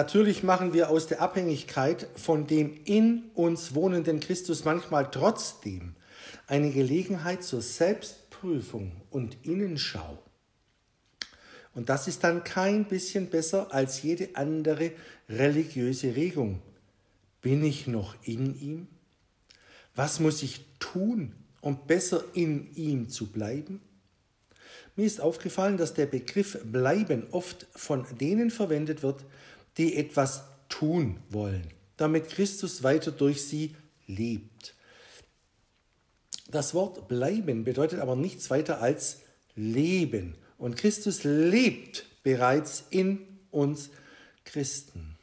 Natürlich machen wir aus der Abhängigkeit von dem in uns wohnenden Christus manchmal trotzdem eine Gelegenheit zur Selbstprüfung und Innenschau. Und das ist dann kein bisschen besser als jede andere religiöse Regung. Bin ich noch in ihm? Was muss ich tun, um besser in ihm zu bleiben? Mir ist aufgefallen, dass der Begriff bleiben oft von denen verwendet wird, die etwas tun wollen, damit Christus weiter durch sie lebt. Das Wort bleiben bedeutet aber nichts weiter als leben. Und Christus lebt bereits in uns Christen.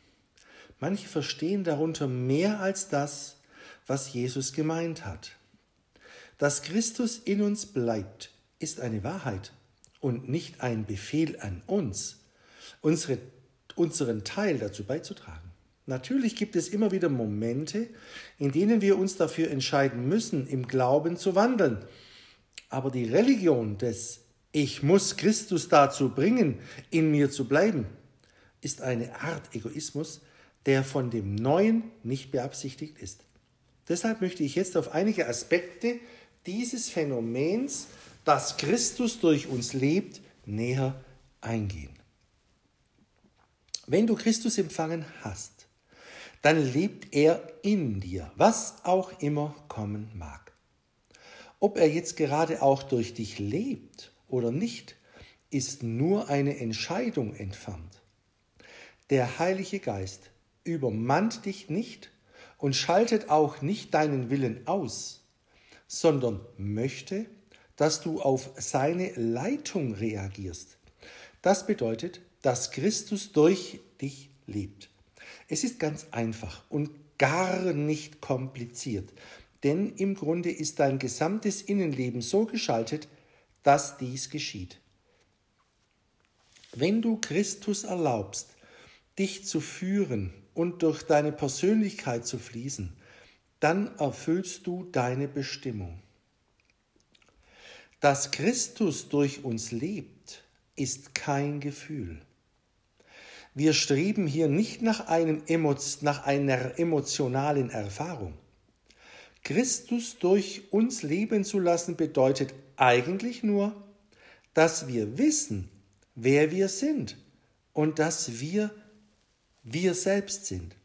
Manche verstehen darunter mehr als das, was Jesus gemeint hat. Dass Christus in uns bleibt, ist eine Wahrheit und nicht ein Befehl an uns, unsere, unseren Teil dazu beizutragen. Natürlich gibt es immer wieder Momente, in denen wir uns dafür entscheiden müssen, im Glauben zu wandeln. Aber die Religion des Ich muss Christus dazu bringen, in mir zu bleiben, ist eine Art Egoismus, der von dem Neuen nicht beabsichtigt ist. Deshalb möchte ich jetzt auf einige Aspekte dieses Phänomens, dass Christus durch uns lebt, näher eingehen. Wenn du Christus empfangen hast, dann lebt er in dir, was auch immer kommen mag. Ob er jetzt gerade auch durch dich lebt oder nicht, ist nur eine Entscheidung entfernt. Der Heilige Geist übermannt dich nicht und schaltet auch nicht deinen Willen aus, sondern möchte, dass du auf seine Leitung reagierst. Das bedeutet, dass Christus durch dich lebt. Es ist ganz einfach und gar nicht kompliziert, denn im Grunde ist dein gesamtes Innenleben so geschaltet, dass dies geschieht. Wenn du Christus erlaubst, dich zu führen und durch deine Persönlichkeit zu fließen, dann erfüllst du deine Bestimmung. Dass Christus durch uns lebt, ist kein Gefühl. Wir streben hier nicht nach, einem, nach einer emotionalen Erfahrung. Christus durch uns leben zu lassen bedeutet eigentlich nur, dass wir wissen, wer wir sind und dass wir wir selbst sind.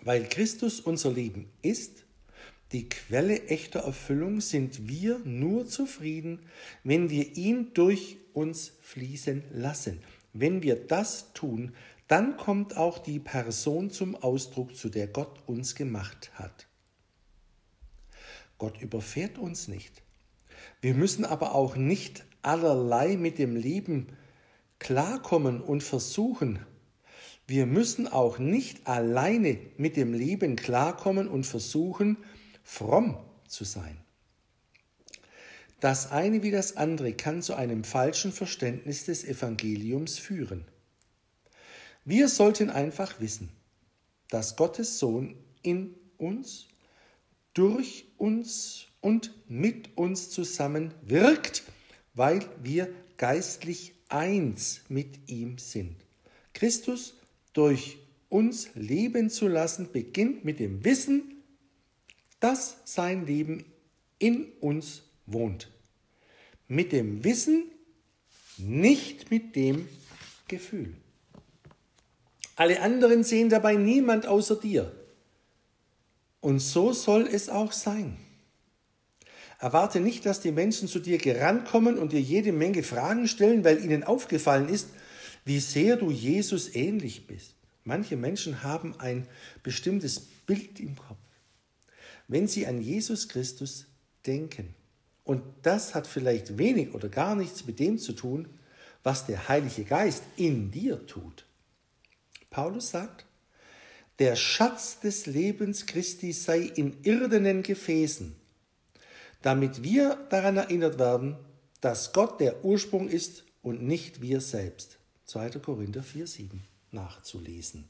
Weil Christus unser Leben ist, die Quelle echter Erfüllung, sind wir nur zufrieden, wenn wir ihn durch uns fließen lassen. Wenn wir das tun, dann kommt auch die Person zum Ausdruck, zu der Gott uns gemacht hat. Gott überfährt uns nicht. Wir müssen aber auch nicht allerlei mit dem Leben klarkommen und versuchen, wir müssen auch nicht alleine mit dem Leben klarkommen und versuchen, fromm zu sein. Das eine wie das andere kann zu einem falschen Verständnis des Evangeliums führen. Wir sollten einfach wissen, dass Gottes Sohn in uns, durch uns und mit uns zusammen wirkt, weil wir geistlich eins mit ihm sind. Christus durch uns leben zu lassen, beginnt mit dem Wissen, dass sein Leben in uns wohnt. Mit dem Wissen, nicht mit dem Gefühl. Alle anderen sehen dabei niemand außer dir. Und so soll es auch sein. Erwarte nicht, dass die Menschen zu dir gerannt kommen und dir jede Menge Fragen stellen, weil ihnen aufgefallen ist, wie sehr du Jesus ähnlich bist. Manche Menschen haben ein bestimmtes Bild im Kopf. Wenn sie an Jesus Christus denken, und das hat vielleicht wenig oder gar nichts mit dem zu tun, was der Heilige Geist in dir tut. Paulus sagt, der Schatz des Lebens Christi sei in irdenen Gefäßen damit wir daran erinnert werden, dass Gott der Ursprung ist und nicht wir selbst. 2. Korinther 4,7 nachzulesen.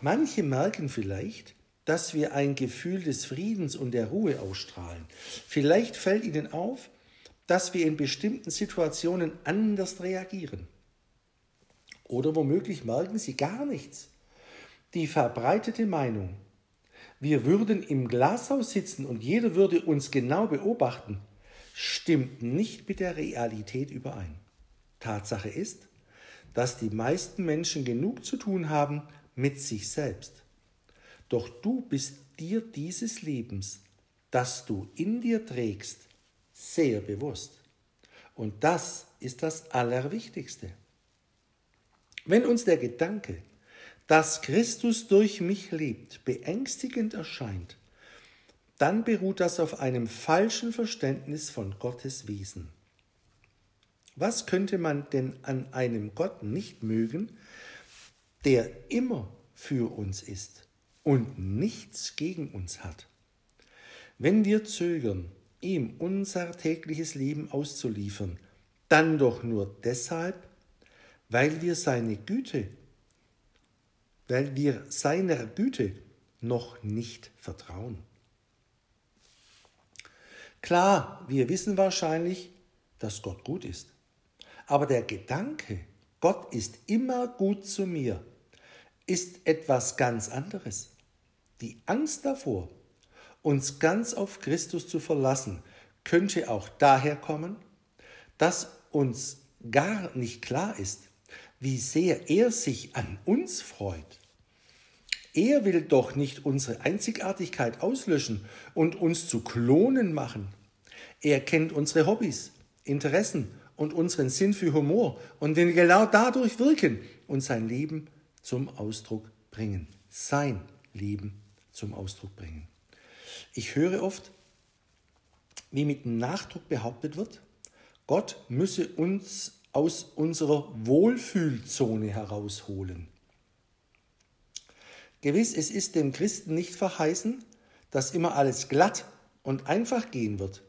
Manche merken vielleicht, dass wir ein Gefühl des Friedens und der Ruhe ausstrahlen. Vielleicht fällt ihnen auf, dass wir in bestimmten Situationen anders reagieren. Oder womöglich merken sie gar nichts. Die verbreitete Meinung, wir würden im Glashaus sitzen und jeder würde uns genau beobachten, stimmt nicht mit der Realität überein. Tatsache ist, dass die meisten Menschen genug zu tun haben mit sich selbst. Doch du bist dir dieses Lebens, das du in dir trägst, sehr bewusst. Und das ist das Allerwichtigste. Wenn uns der Gedanke, dass Christus durch mich lebt, beängstigend erscheint, dann beruht das auf einem falschen Verständnis von Gottes Wesen. Was könnte man denn an einem Gott nicht mögen, der immer für uns ist und nichts gegen uns hat? Wenn wir zögern, ihm unser tägliches Leben auszuliefern, dann doch nur deshalb, weil wir seine Güte, weil wir seiner Güte noch nicht vertrauen. Klar, wir wissen wahrscheinlich, dass Gott gut ist. Aber der Gedanke, Gott ist immer gut zu mir, ist etwas ganz anderes. Die Angst davor, uns ganz auf Christus zu verlassen, könnte auch daher kommen, dass uns gar nicht klar ist, wie sehr er sich an uns freut. Er will doch nicht unsere Einzigartigkeit auslöschen und uns zu Klonen machen. Er kennt unsere Hobbys, Interessen und unseren Sinn für Humor und will genau dadurch wirken und sein Leben zum Ausdruck bringen. Sein Leben zum Ausdruck bringen. Ich höre oft, wie mit Nachdruck behauptet wird, Gott müsse uns aus unserer Wohlfühlzone herausholen. Gewiss, es ist dem Christen nicht verheißen, dass immer alles glatt und einfach gehen wird.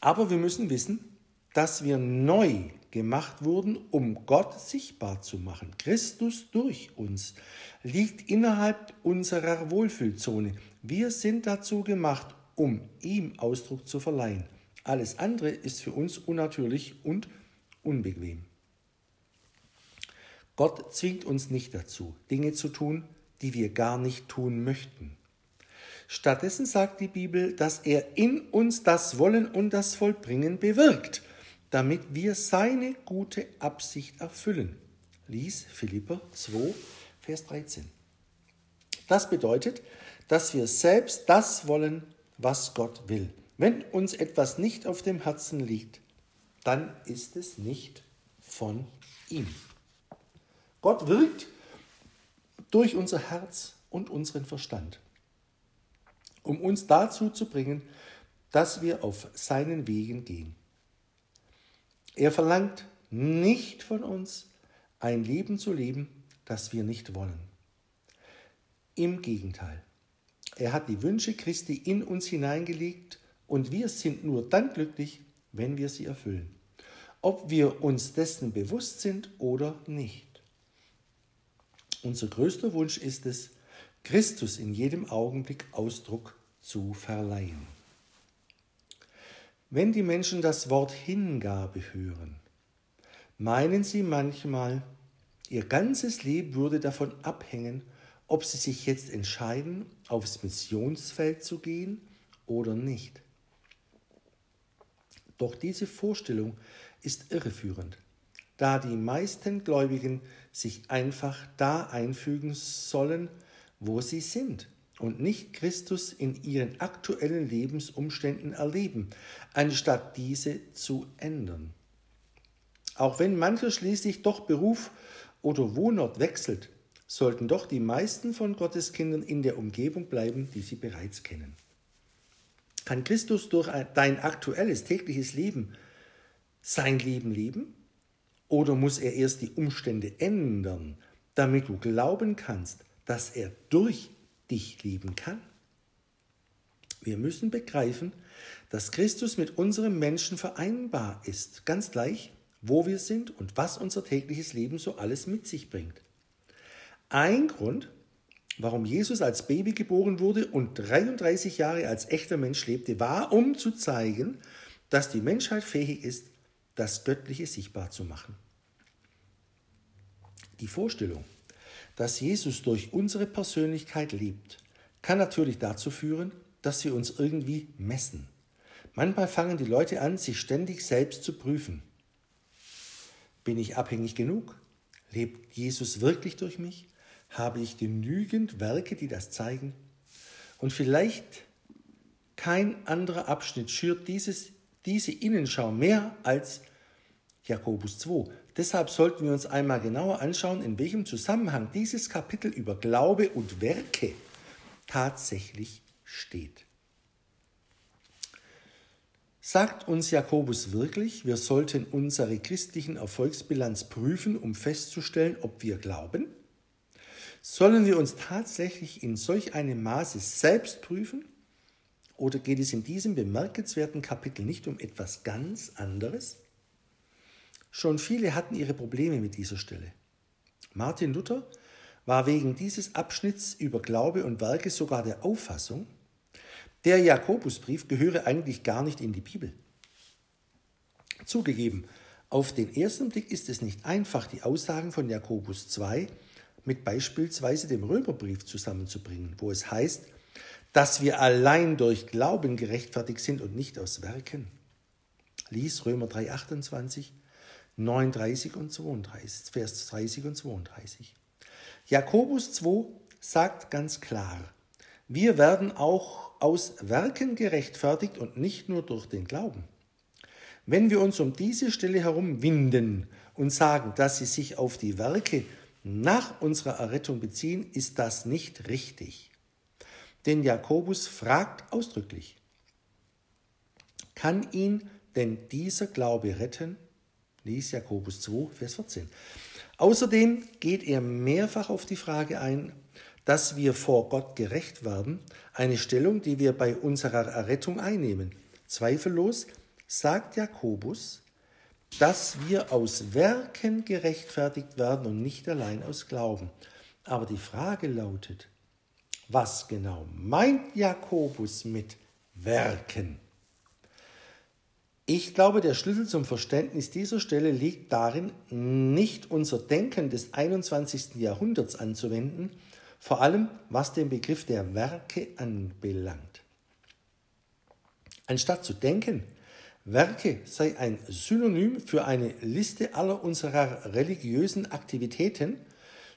Aber wir müssen wissen, dass wir neu gemacht wurden, um Gott sichtbar zu machen. Christus durch uns liegt innerhalb unserer Wohlfühlzone. Wir sind dazu gemacht, um ihm Ausdruck zu verleihen. Alles andere ist für uns unnatürlich und unbequem. Gott zwingt uns nicht dazu, Dinge zu tun, die wir gar nicht tun möchten. Stattdessen sagt die Bibel, dass er in uns das Wollen und das Vollbringen bewirkt damit wir seine gute Absicht erfüllen. Lies Philipper 2, Vers 13. Das bedeutet, dass wir selbst das wollen, was Gott will. Wenn uns etwas nicht auf dem Herzen liegt, dann ist es nicht von ihm. Gott wirkt durch unser Herz und unseren Verstand, um uns dazu zu bringen, dass wir auf seinen Wegen gehen. Er verlangt nicht von uns, ein Leben zu leben, das wir nicht wollen. Im Gegenteil, er hat die Wünsche Christi in uns hineingelegt und wir sind nur dann glücklich, wenn wir sie erfüllen, ob wir uns dessen bewusst sind oder nicht. Unser größter Wunsch ist es, Christus in jedem Augenblick Ausdruck zu verleihen. Wenn die Menschen das Wort Hingabe hören, meinen sie manchmal, ihr ganzes Leben würde davon abhängen, ob sie sich jetzt entscheiden, aufs Missionsfeld zu gehen oder nicht. Doch diese Vorstellung ist irreführend, da die meisten Gläubigen sich einfach da einfügen sollen, wo sie sind und nicht Christus in ihren aktuellen Lebensumständen erleben, anstatt diese zu ändern. Auch wenn mancher schließlich doch Beruf oder Wohnort wechselt, sollten doch die meisten von Gottes Kindern in der Umgebung bleiben, die sie bereits kennen. Kann Christus durch dein aktuelles tägliches Leben sein Leben leben? Oder muss er erst die Umstände ändern, damit du glauben kannst, dass er durch dich lieben kann? Wir müssen begreifen, dass Christus mit unserem Menschen vereinbar ist, ganz gleich, wo wir sind und was unser tägliches Leben so alles mit sich bringt. Ein Grund, warum Jesus als Baby geboren wurde und 33 Jahre als echter Mensch lebte, war, um zu zeigen, dass die Menschheit fähig ist, das Göttliche sichtbar zu machen. Die Vorstellung, dass Jesus durch unsere Persönlichkeit lebt, kann natürlich dazu führen, dass wir uns irgendwie messen. Manchmal fangen die Leute an, sich ständig selbst zu prüfen. Bin ich abhängig genug? Lebt Jesus wirklich durch mich? Habe ich genügend Werke, die das zeigen? Und vielleicht kein anderer Abschnitt schürt dieses, diese Innenschau mehr als Jakobus 2. Deshalb sollten wir uns einmal genauer anschauen, in welchem Zusammenhang dieses Kapitel über Glaube und Werke tatsächlich steht. Sagt uns Jakobus wirklich, wir sollten unsere christlichen Erfolgsbilanz prüfen, um festzustellen, ob wir glauben? Sollen wir uns tatsächlich in solch einem Maße selbst prüfen? Oder geht es in diesem bemerkenswerten Kapitel nicht um etwas ganz anderes? Schon viele hatten ihre Probleme mit dieser Stelle. Martin Luther war wegen dieses Abschnitts über Glaube und Werke sogar der Auffassung, der Jakobusbrief gehöre eigentlich gar nicht in die Bibel. Zugegeben, auf den ersten Blick ist es nicht einfach, die Aussagen von Jakobus 2 mit beispielsweise dem Römerbrief zusammenzubringen, wo es heißt, dass wir allein durch Glauben gerechtfertigt sind und nicht aus Werken. Lies Römer 3, 28, 39 und 32, Vers 30 und 32. Jakobus 2 sagt ganz klar, wir werden auch aus Werken gerechtfertigt und nicht nur durch den Glauben. Wenn wir uns um diese Stelle herum winden und sagen, dass sie sich auf die Werke nach unserer Errettung beziehen, ist das nicht richtig. Denn Jakobus fragt ausdrücklich, kann ihn denn dieser Glaube retten? Lies Jakobus 2, Vers 14. Außerdem geht er mehrfach auf die Frage ein, dass wir vor Gott gerecht werden, eine Stellung, die wir bei unserer Errettung einnehmen. Zweifellos sagt Jakobus, dass wir aus Werken gerechtfertigt werden und nicht allein aus Glauben. Aber die Frage lautet, was genau meint Jakobus mit Werken? Ich glaube, der Schlüssel zum Verständnis dieser Stelle liegt darin, nicht unser Denken des 21. Jahrhunderts anzuwenden, vor allem was den Begriff der Werke anbelangt. Anstatt zu denken, Werke sei ein Synonym für eine Liste aller unserer religiösen Aktivitäten,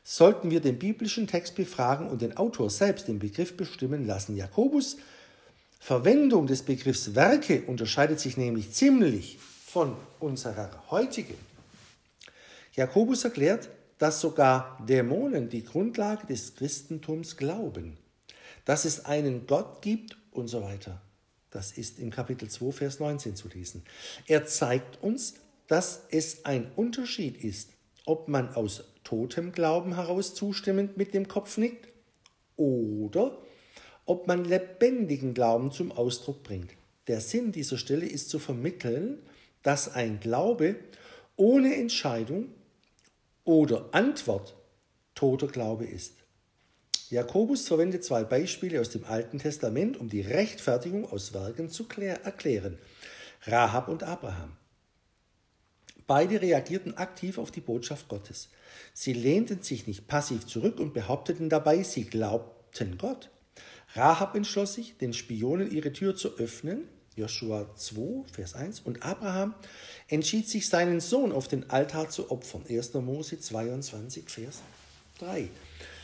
sollten wir den biblischen Text befragen und den Autor selbst den Begriff bestimmen lassen. Jakobus Verwendung des Begriffs Werke unterscheidet sich nämlich ziemlich von unserer heutigen. Jakobus erklärt, dass sogar Dämonen die Grundlage des Christentums glauben, dass es einen Gott gibt und so weiter. Das ist im Kapitel 2, Vers 19 zu lesen. Er zeigt uns, dass es ein Unterschied ist, ob man aus totem Glauben heraus zustimmend mit dem Kopf nickt oder ob man lebendigen Glauben zum Ausdruck bringt. Der Sinn dieser Stelle ist zu vermitteln, dass ein Glaube ohne Entscheidung oder Antwort toter Glaube ist. Jakobus verwendet zwei Beispiele aus dem Alten Testament, um die Rechtfertigung aus Werken zu erklären. Rahab und Abraham. Beide reagierten aktiv auf die Botschaft Gottes. Sie lehnten sich nicht passiv zurück und behaupteten dabei, sie glaubten Gott. Rahab entschloss sich, den Spionen ihre Tür zu öffnen Joshua 2, Vers 1. Und Abraham entschied sich, seinen Sohn auf den Altar zu opfern. 1. Mose 22, Vers 3.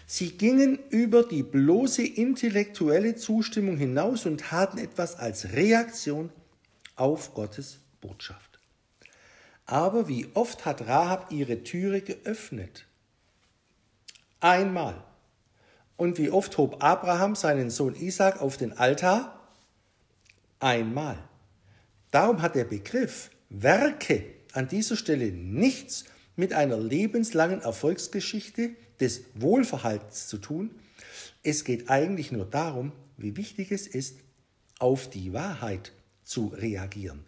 Sie gingen über die bloße intellektuelle Zustimmung hinaus und taten etwas als Reaktion auf Gottes Botschaft. Aber wie oft hat Rahab ihre Türe geöffnet? Einmal. Und wie oft hob Abraham seinen Sohn Isaac auf den Altar? einmal. Darum hat der Begriff Werke an dieser Stelle nichts mit einer lebenslangen Erfolgsgeschichte des Wohlverhaltens zu tun. Es geht eigentlich nur darum, wie wichtig es ist, auf die Wahrheit zu reagieren.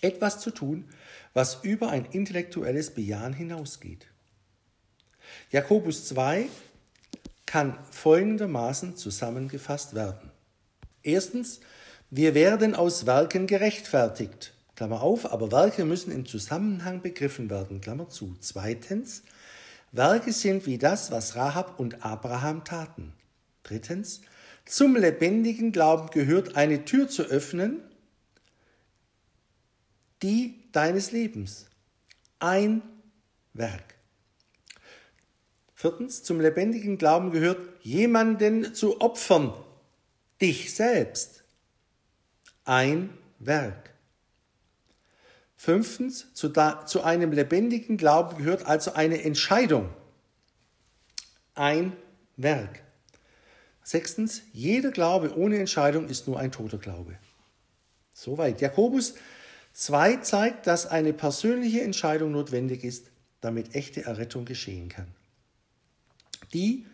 Etwas zu tun, was über ein intellektuelles Bejahen hinausgeht. Jakobus 2 kann folgendermaßen zusammengefasst werden. Erstens, wir werden aus Werken gerechtfertigt. Klammer auf, aber Werke müssen im Zusammenhang begriffen werden. Klammer zu. Zweitens, Werke sind wie das, was Rahab und Abraham taten. Drittens, zum lebendigen Glauben gehört eine Tür zu öffnen, die deines Lebens. Ein Werk. Viertens, zum lebendigen Glauben gehört, jemanden zu opfern, dich selbst. Ein Werk. Fünftens, zu, da, zu einem lebendigen Glauben gehört also eine Entscheidung. Ein Werk. Sechstens, jeder Glaube ohne Entscheidung ist nur ein toter Glaube. Soweit. Jakobus 2 zeigt, dass eine persönliche Entscheidung notwendig ist, damit echte Errettung geschehen kann. Die,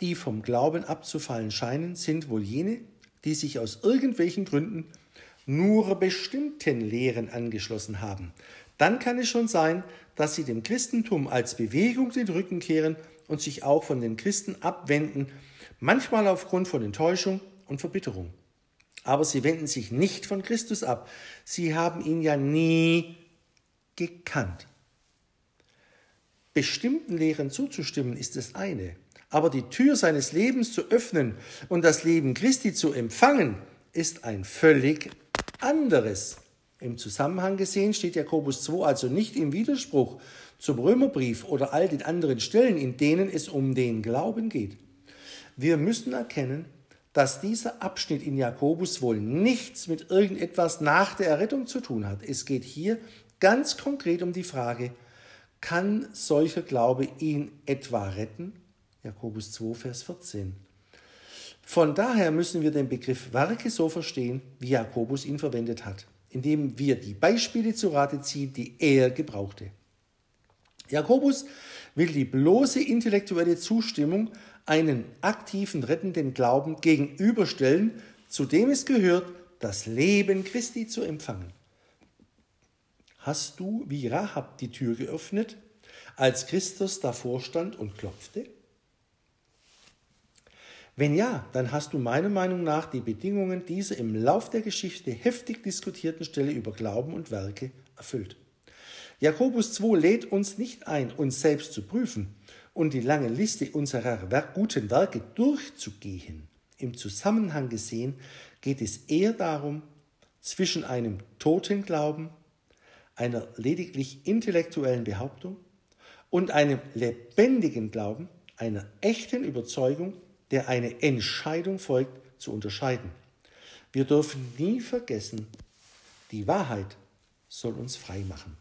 die vom Glauben abzufallen scheinen, sind wohl jene, die sich aus irgendwelchen Gründen nur bestimmten Lehren angeschlossen haben. Dann kann es schon sein, dass sie dem Christentum als Bewegung den Rücken kehren und sich auch von den Christen abwenden, manchmal aufgrund von Enttäuschung und Verbitterung. Aber sie wenden sich nicht von Christus ab. Sie haben ihn ja nie gekannt. Bestimmten Lehren zuzustimmen ist das eine, aber die Tür seines Lebens zu öffnen und das Leben Christi zu empfangen, ist ein völlig anderes. Im Zusammenhang gesehen steht Jakobus 2 also nicht im Widerspruch zum Römerbrief oder all den anderen Stellen, in denen es um den Glauben geht. Wir müssen erkennen, dass dieser Abschnitt in Jakobus wohl nichts mit irgendetwas nach der Errettung zu tun hat. Es geht hier ganz konkret um die Frage, kann solcher Glaube ihn etwa retten? Jakobus 2, Vers 14. Von daher müssen wir den Begriff Werke so verstehen, wie Jakobus ihn verwendet hat, indem wir die Beispiele zu Rate ziehen, die er gebrauchte. Jakobus will die bloße intellektuelle Zustimmung einen aktiven rettenden Glauben gegenüberstellen, zu dem es gehört, das Leben Christi zu empfangen. Hast du wie Rahab die Tür geöffnet, als Christus davor stand und klopfte? Wenn ja, dann hast du meiner Meinung nach die Bedingungen dieser im Lauf der Geschichte heftig diskutierten Stelle über Glauben und Werke erfüllt. Jakobus 2 lädt uns nicht ein, uns selbst zu prüfen und die lange Liste unserer guten Werke durchzugehen. Im Zusammenhang gesehen geht es eher darum, zwischen einem toten Glauben einer lediglich intellektuellen Behauptung und einem lebendigen Glauben, einer echten Überzeugung, der eine Entscheidung folgt, zu unterscheiden. Wir dürfen nie vergessen, die Wahrheit soll uns frei machen.